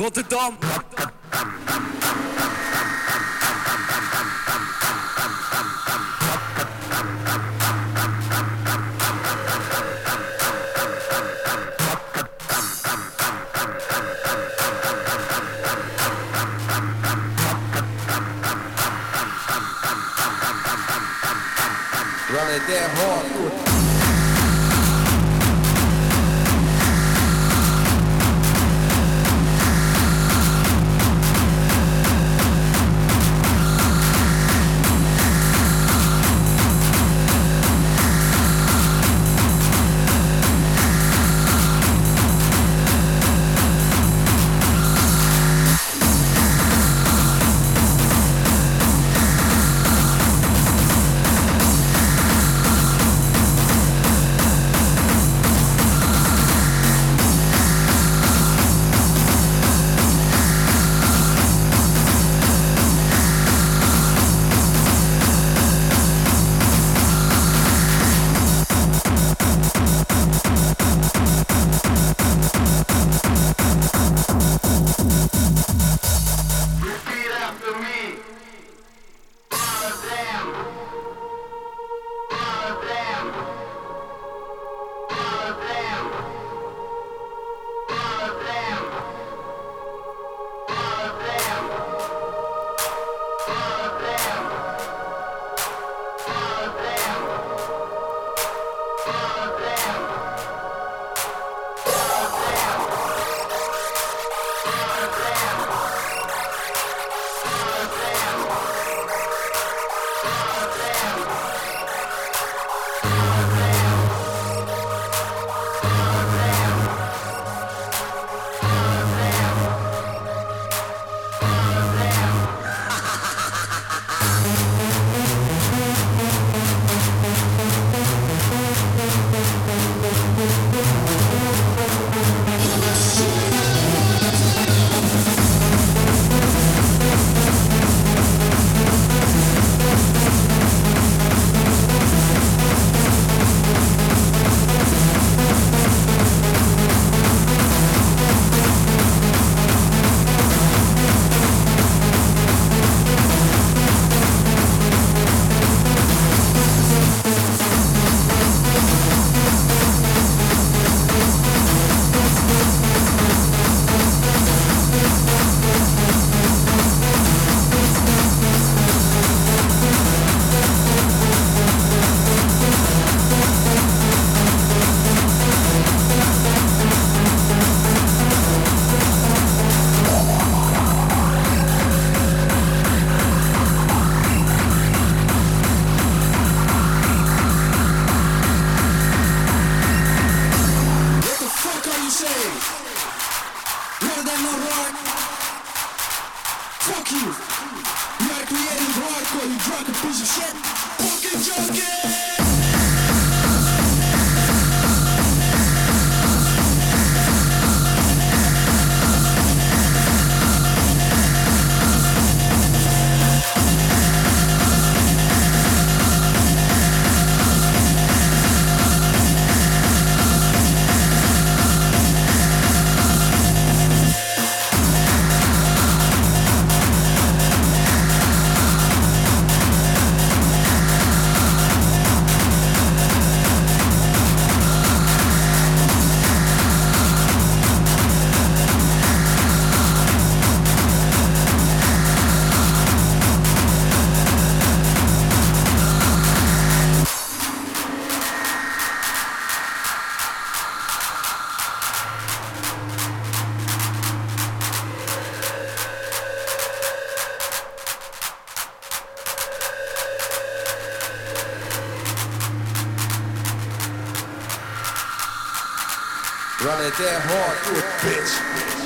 Rotterdam. Rotterdam. Run it that hard. Fuck you. Not creating hardcore, you drunk a piece of shit. Fucking junkie. Run it that hard, you a bitch.